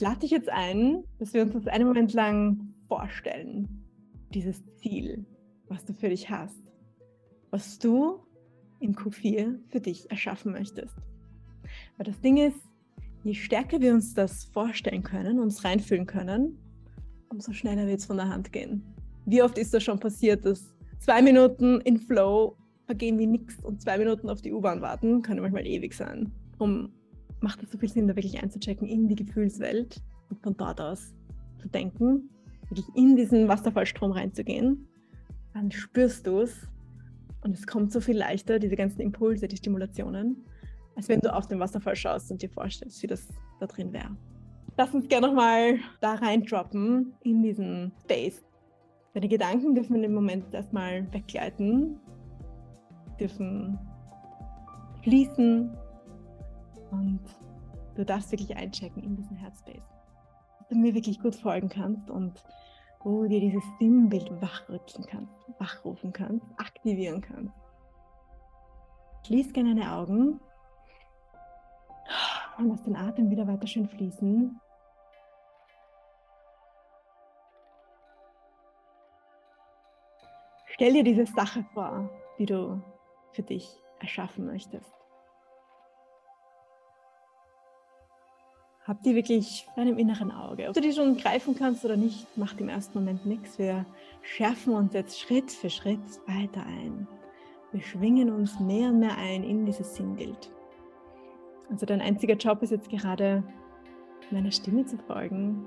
Lade dich jetzt ein, dass wir uns das einen Moment lang vorstellen. Dieses Ziel, was du für dich hast. Was du im Q4 für dich erschaffen möchtest. Weil das Ding ist, je stärker wir uns das vorstellen können, uns reinfühlen können, umso schneller wird es von der Hand gehen. Wie oft ist das schon passiert, dass zwei Minuten in Flow vergehen wie nichts und zwei Minuten auf die U-Bahn warten, kann manchmal ewig sein. Um macht es so viel Sinn, da wirklich einzuchecken in die Gefühlswelt und von dort aus zu denken, wirklich in diesen Wasserfallstrom reinzugehen. Dann spürst du es und es kommt so viel leichter, diese ganzen Impulse, die Stimulationen, als wenn du auf den Wasserfall schaust und dir vorstellst, wie das da drin wäre. Lass uns gerne nochmal da reindroppen in diesen Space. Deine Gedanken dürfen in dem Moment erstmal weggleiten, dürfen fließen und du darfst wirklich einchecken in diesen Headspace. Dass du mir wirklich gut folgen kannst und wo du dir dieses Sinnbild wachrütteln kannst, wachrufen kannst, aktivieren kannst. Schließ gerne deine Augen und lass den Atem wieder weiter schön fließen. Stell dir diese Sache vor, die du für dich erschaffen möchtest. Hab die wirklich vor deinem inneren Auge. Ob du die schon greifen kannst oder nicht, macht im ersten Moment nichts. Wir schärfen uns jetzt Schritt für Schritt weiter ein. Wir schwingen uns mehr und mehr ein in dieses Sinnbild. Also dein einziger Job ist jetzt gerade, meiner Stimme zu folgen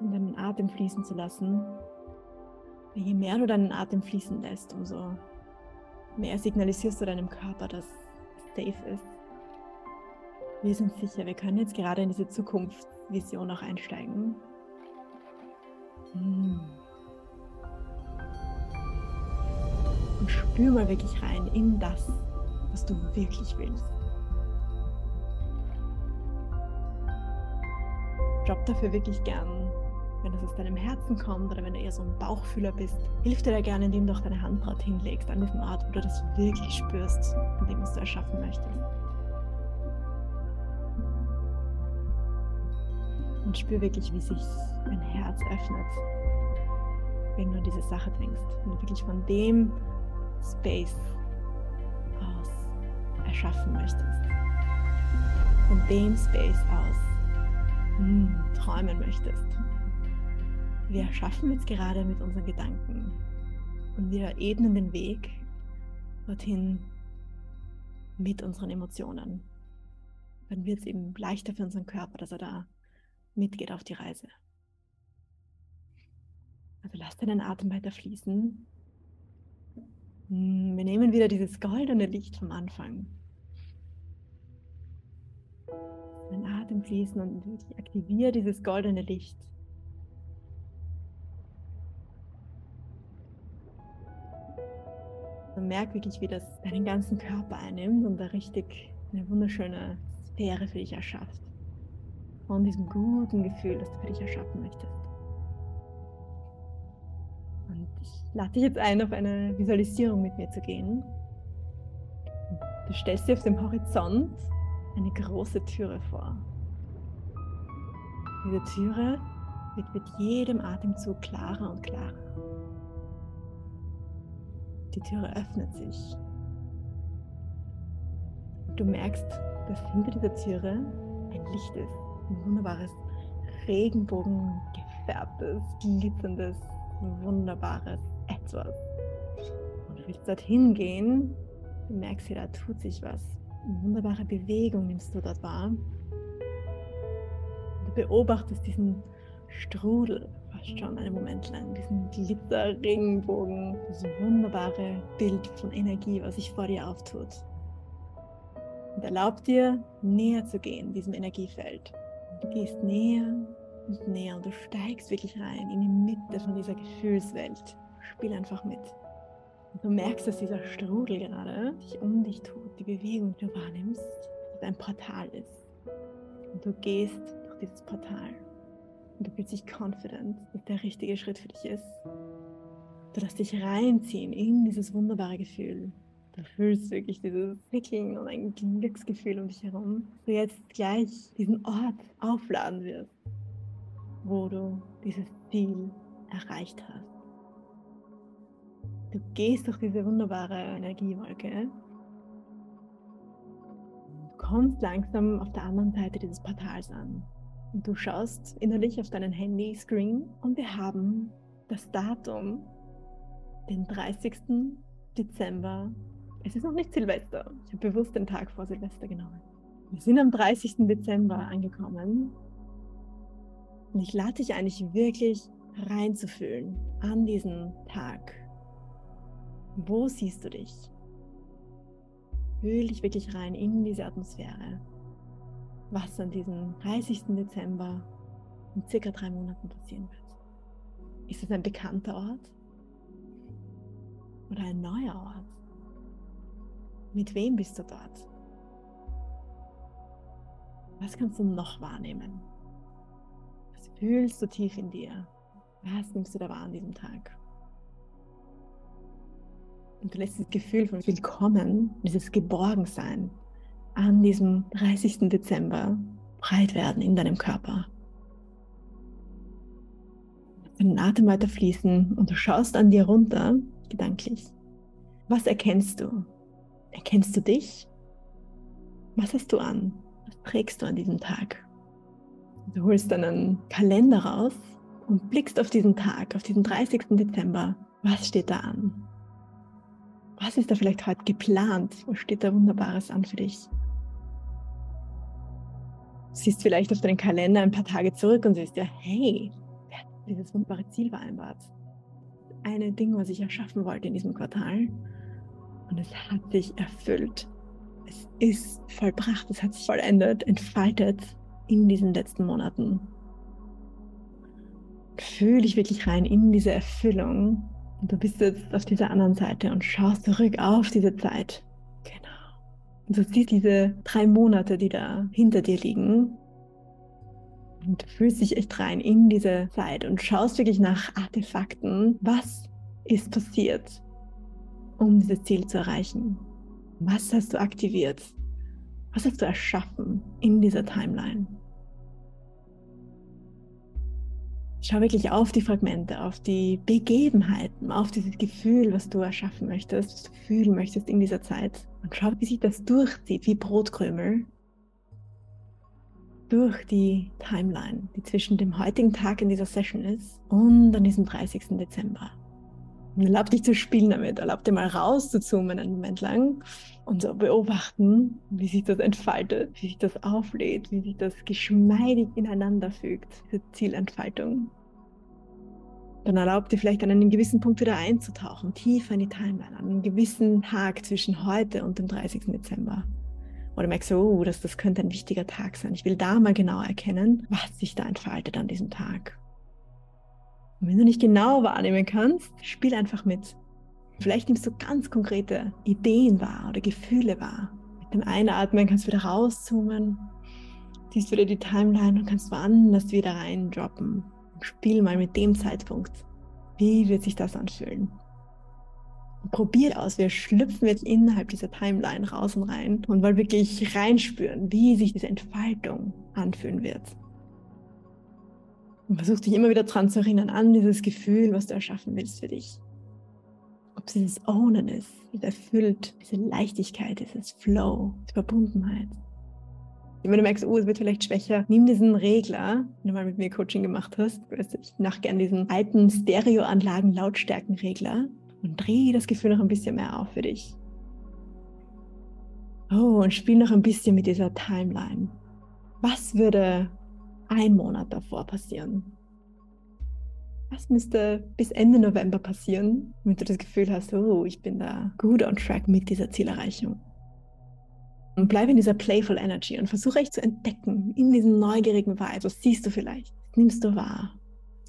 und deinen Atem fließen zu lassen. Je mehr du deinen Atem fließen lässt, umso mehr signalisierst du deinem Körper, dass es safe ist. Wir sind sicher, wir können jetzt gerade in diese Zukunftsvision auch einsteigen. Hm. Und spür mal wirklich rein in das, was du wirklich willst. Job dafür wirklich gern wenn das aus deinem Herzen kommt oder wenn du eher so ein Bauchfühler bist, hilf dir da gerne, indem du auch deine Hand dort hinlegst, an diesem Ort, wo du das wirklich spürst, an dem, was du erschaffen möchtest. Und spür wirklich, wie sich dein Herz öffnet, wenn du an diese Sache denkst. Wenn du wirklich von dem Space aus erschaffen möchtest. Von dem Space aus mh, hm, träumen möchtest wir schaffen jetzt gerade mit unseren Gedanken und wir ebnen den Weg dorthin mit unseren Emotionen. Dann wird es eben leichter für unseren Körper, dass er da mitgeht auf die Reise. Also lass deinen Atem weiter fließen. Hm, wir nehmen wieder dieses goldene Licht vom Anfang. Deinen Atem fließen und aktiviere dieses goldene Licht Und merk wirklich, wie das deinen ganzen Körper einnimmt und da richtig eine wunderschöne Sphäre für dich erschafft. Von diesem guten Gefühl, das du für dich erschaffen möchtest. Und ich lade dich jetzt ein, auf eine Visualisierung mit mir zu gehen. Du stellst dir auf dem Horizont eine große Türe vor. Diese Türe wird mit jedem Atemzug klarer und klarer. Die Türe öffnet sich. Du merkst, dass hinter dieser Türe ein Licht ist. Ein wunderbares, regenbogengefärbtes, glitzerndes, wunderbares Etwas. Und du willst dorthin gehen. Du merkst, hier, da tut sich was. Eine wunderbare Bewegung nimmst du dort wahr. Du beobachtest diesen Strudel fast schon einen Moment lang, diesen Glitzer-Regenbogen, dieses wunderbare Bild von Energie, was sich vor dir auftut. Und erlaub dir, näher zu gehen, diesem Energiefeld. Du gehst näher und näher und du steigst wirklich rein in die Mitte von dieser Gefühlswelt. Spiel einfach mit. Und du merkst, dass dieser Strudel gerade sich um dich tut, die Bewegung, die du wahrnimmst, dass ein Portal ist. Und du gehst durch dieses Portal und du fühlst dich confident, dass der richtige Schritt für dich ist. Du lässt dich reinziehen in dieses wunderbare Gefühl. Du fühlst wirklich dieses Prickeln und ein Glücksgefühl um dich herum. Du jetzt gleich diesen Ort aufladen wirst, wo du dieses Ziel erreicht hast. Du gehst durch diese wunderbare Energiewolke. Du kommst langsam auf der anderen Seite dieses Portals an. Und du schaust innerlich auf deinen Handy-Screen und wir haben das Datum, den 30. Dezember. Es ist noch nicht Silvester. Ich habe bewusst den Tag vor Silvester genommen. Wir sind am 30. Dezember angekommen. Und ich lade dich eigentlich wirklich reinzufühlen an diesen Tag. Wo siehst du dich? Fühl dich wirklich rein in diese Atmosphäre was an diesem 30. Dezember in circa drei Monaten passieren wird. Ist es ein bekannter Ort oder ein neuer Ort? Mit wem bist du dort? Was kannst du noch wahrnehmen? Was fühlst du tief in dir? Was nimmst du da wahr an diesem Tag? Und du lässt das Gefühl von Willkommen, dieses Geborgensein an diesem 30. Dezember breit werden in deinem Körper. Den Atem weiter fließen und du schaust an dir runter, gedanklich. Was erkennst du? Erkennst du dich? Was hast du an? Was trägst du an diesem Tag? Du holst deinen Kalender raus und blickst auf diesen Tag, auf diesen 30. Dezember. Was steht da an? Was ist da vielleicht heute geplant? Was steht da Wunderbares an für dich? siehst vielleicht auf deinen Kalender ein paar Tage zurück und siehst ja, hey, wer hat dieses wunderbare Ziel vereinbart? Eine Ding, was ich erschaffen wollte in diesem Quartal. Und es hat sich erfüllt. Es ist vollbracht, es hat sich vollendet, entfaltet in diesen letzten Monaten. Fühl dich wirklich rein in diese Erfüllung. Und du bist jetzt auf dieser anderen Seite und schaust zurück auf diese Zeit und du siehst diese drei Monate, die da hinter dir liegen. Und du fühlst dich echt rein in diese Zeit und schaust wirklich nach Artefakten. Was ist passiert, um dieses Ziel zu erreichen? Was hast du aktiviert? Was hast du erschaffen in dieser Timeline? Schau wirklich auf die Fragmente, auf die Begebenheiten, auf dieses Gefühl, was du erschaffen möchtest, was du fühlen möchtest in dieser Zeit. Und schau, wie sich das durchzieht, wie Brotkrümel durch die Timeline, die zwischen dem heutigen Tag in dieser Session ist und an diesem 30. Dezember. Und erlaub dich zu spielen damit, erlaub dir mal rauszuzoomen einen Moment lang und so beobachten, wie sich das entfaltet, wie sich das auflädt, wie sich das geschmeidig ineinander fügt, diese Zielentfaltung. Dann erlaub dir vielleicht an einem gewissen Punkt wieder einzutauchen, tiefer in die Timeline, an einem gewissen Tag zwischen heute und dem 30. Dezember. Oder merkst du, oh, das, das könnte ein wichtiger Tag sein. Ich will da mal genau erkennen, was sich da entfaltet an diesem Tag. Und wenn du nicht genau wahrnehmen kannst, spiel einfach mit. Vielleicht nimmst du ganz konkrete Ideen wahr oder Gefühle wahr. Mit dem Einatmen kannst du wieder rauszoomen, siehst wieder die Timeline und kannst woanders wieder reindroppen. Spiel mal mit dem Zeitpunkt. Wie wird sich das anfühlen? Probier aus. Wir schlüpfen jetzt innerhalb dieser Timeline raus und rein und wollen wirklich reinspüren, wie sich diese Entfaltung anfühlen wird. Und versuch dich immer wieder dran zu erinnern an dieses Gefühl, was du erschaffen willst für dich. Ob es dieses Ownen ist, diese erfüllt, diese Leichtigkeit, dieses Flow, die Verbundenheit. Und wenn du merkst, oh, es wird vielleicht schwächer, nimm diesen Regler, wenn du mal mit mir Coaching gemacht hast. Ich mache gerne diesen alten Stereoanlagen Lautstärkenregler und dreh das Gefühl noch ein bisschen mehr auf für dich. Oh, und spiel noch ein bisschen mit dieser Timeline. Was würde ein Monat davor passieren? Was müsste bis Ende November passieren, damit du das Gefühl hast, oh, ich bin da gut on track mit dieser Zielerreichung? Und bleib in dieser playful Energy und versuche echt zu entdecken, in diesem neugierigen Vibe, was siehst du vielleicht, was nimmst du wahr,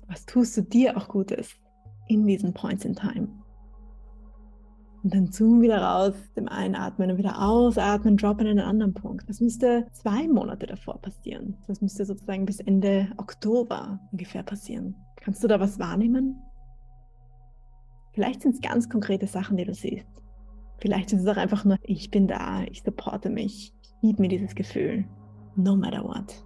was tust du dir auch Gutes in diesen Points in Time. Und dann zoom wieder raus, dem Einatmen und wieder ausatmen, droppen in einen anderen Punkt. Das müsste zwei Monate davor passieren. Das müsste sozusagen bis Ende Oktober ungefähr passieren. Kannst du da was wahrnehmen? Vielleicht sind es ganz konkrete Sachen, die du siehst. Vielleicht ist es auch einfach nur, ich bin da, ich supporte mich, ich gebe mir dieses Gefühl, no matter what.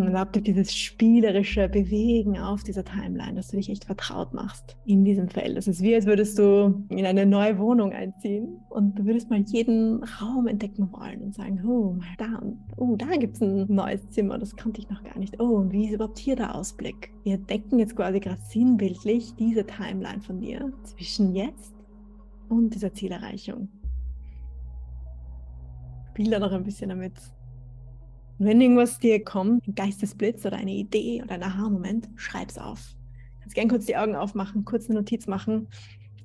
Und erlaub dir dieses spielerische Bewegen auf dieser Timeline, dass du dich echt vertraut machst in diesem Feld. Es ist wie, als würdest du in eine neue Wohnung einziehen und du würdest mal jeden Raum entdecken wollen und sagen, oh, mal da, oh, da gibt es ein neues Zimmer, das kannte ich noch gar nicht. Oh, und wie ist überhaupt hier der Ausblick? Wir entdecken jetzt quasi gerade sinnbildlich diese Timeline von dir zwischen jetzt und dieser Zielerreichung. Spiel da noch ein bisschen damit. Und wenn irgendwas dir kommt, ein Geistesblitz oder eine Idee oder ein Aha-Moment, schreib's auf. Kannst gern kurz die Augen aufmachen, kurz eine Notiz machen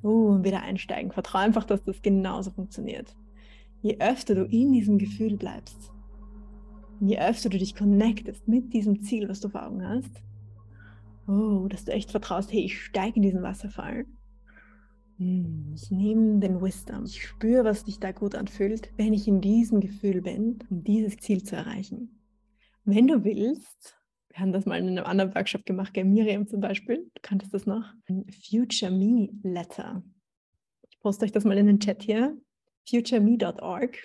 uh, und wieder einsteigen. Vertraue einfach, dass das genauso funktioniert. Je öfter du in diesem Gefühl bleibst, je öfter du dich connectest mit diesem Ziel, was du vor Augen hast, oh, dass du echt vertraust, hey, ich steige in diesen Wasserfall. Hm, ich nehme den Wisdom. Ich spüre, was sich da gut anfühlt, wenn ich in diesem Gefühl bin, um dieses Ziel zu erreichen. Wenn du willst, wir haben das mal in einem anderen Workshop gemacht, gell? Miriam zum Beispiel, du kanntest das noch, ein Future Me Letter. Ich poste euch das mal in den Chat hier, futureme.org.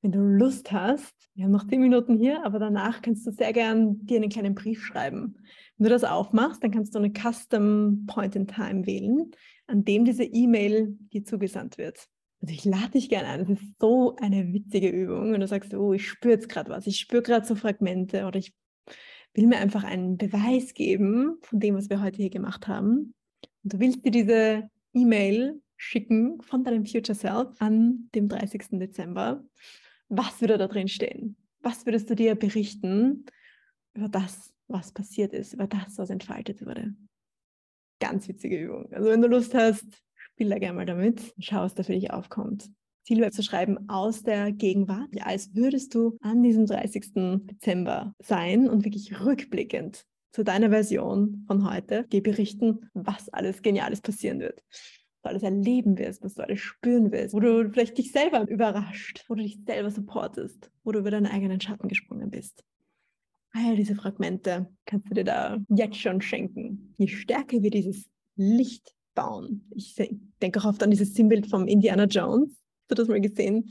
Wenn du Lust hast, wir haben noch zehn Minuten hier, aber danach kannst du sehr gern dir einen kleinen Brief schreiben. Wenn du das aufmachst, dann kannst du eine Custom Point in Time wählen an dem diese E-Mail dir zugesandt wird. Also ich lade dich gerne ein. Es ist so eine witzige Übung. Wenn du sagst, oh, ich spüre jetzt gerade was, ich spüre gerade so Fragmente oder ich will mir einfach einen Beweis geben von dem, was wir heute hier gemacht haben. Und du willst dir diese E-Mail schicken von deinem Future Self an dem 30. Dezember. Was würde da drin stehen? Was würdest du dir berichten über das, was passiert ist, über das, was entfaltet wurde? ganz witzige Übung. Also wenn du Lust hast, spiel da gerne mal damit schau, was da für dich aufkommt. Ziel wäre zu schreiben aus der Gegenwart, als würdest du an diesem 30. Dezember sein und wirklich rückblickend zu deiner Version von heute dir berichten, was alles Geniales passieren wird. Was du alles erleben wirst, was du alles spüren wirst, wo du vielleicht dich selber überrascht, wo du dich selber supportest, wo du über deinen eigenen Schatten gesprungen bist all diese Fragmente kannst du dir da jetzt schon schenken. Je stärker wir dieses Licht bauen, ich denke auch oft an dieses Sinnbild vom Indiana Jones, hast du das mal gesehen?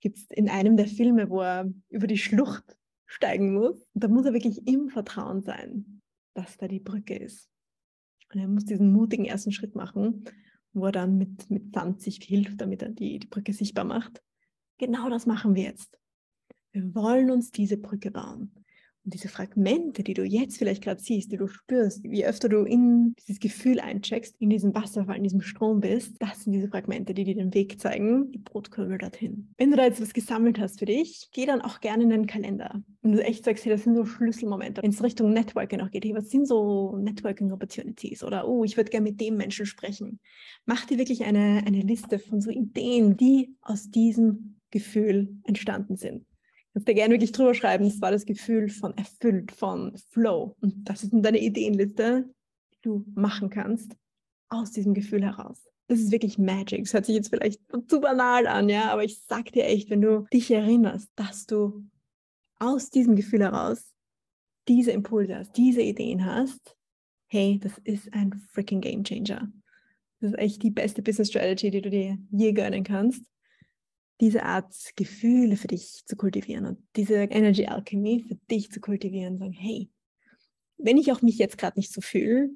Gibt es in einem der Filme, wo er über die Schlucht steigen muss. Und da muss er wirklich im Vertrauen sein, dass da die Brücke ist. Und er muss diesen mutigen ersten Schritt machen, wo er dann mit, mit Sand sich hilft, damit er die, die Brücke sichtbar macht. Genau das machen wir jetzt. Wir wollen uns diese Brücke bauen. Und diese Fragmente, die du jetzt vielleicht gerade siehst, die du spürst, je öfter du in dieses Gefühl eincheckst, in diesem Wasserfall, in diesem Strom bist, das sind diese Fragmente, die dir den Weg zeigen, die Brotkürbel dorthin. Wenn du da jetzt was gesammelt hast für dich, geh dann auch gerne in den Kalender. Wenn du echt sagst, hey, das sind so Schlüsselmomente, wenn es Richtung Networking auch geht, hey, was sind so Networking Opportunities oder oh, ich würde gerne mit dem Menschen sprechen. Mach dir wirklich eine, eine Liste von so Ideen, die aus diesem Gefühl entstanden sind kannst dir gerne wirklich drüber schreiben, das war das Gefühl von erfüllt, von Flow. Und das ist deine Ideenliste, die du machen kannst aus diesem Gefühl heraus. Das ist wirklich Magic. Das hört sich jetzt vielleicht zu banal an, ja, aber ich sag dir echt, wenn du dich erinnerst, dass du aus diesem Gefühl heraus diese Impulse hast, diese Ideen hast, hey, das ist ein freaking Game Changer. Das ist echt die beste Business Strategy, die du dir je gönnen kannst diese Art Gefühle für dich zu kultivieren und diese Energy Alchemy für dich zu kultivieren, sagen, hey, wenn ich auch mich jetzt gerade nicht so fühle,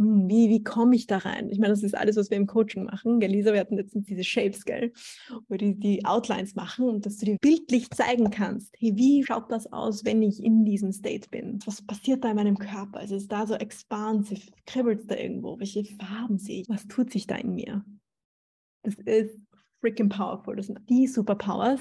hm, wie, wie komme ich da rein? Ich meine, das ist alles, was wir im Coaching machen. Gell, Lisa, wir hatten jetzt diese Shapes, gell, wo die, die Outlines machen und dass du dir bildlich zeigen kannst, hey, wie schaut das aus, wenn ich in diesem State bin? Was passiert da in meinem Körper? Also ist da so expansiv? Kribbelt es da irgendwo? Welche Farben sehe ich? Was tut sich da in mir? Das ist freaking powerful. Das sind die Superpowers,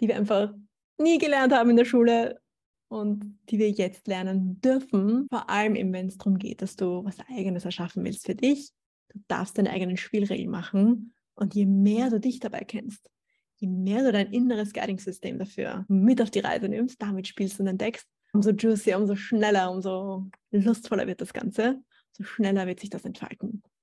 die wir einfach nie gelernt haben in der Schule und die wir jetzt lernen dürfen. Vor allem wenn es darum geht, dass du was Eigenes erschaffen willst für dich. Du darfst deine eigenen Spielregeln machen. Und je mehr du dich dabei kennst, je mehr du dein inneres Guiding-System dafür mit auf die Reise nimmst, damit spielst und entdeckst, umso juicier, umso schneller, umso lustvoller wird das Ganze, umso schneller wird sich das entfalten.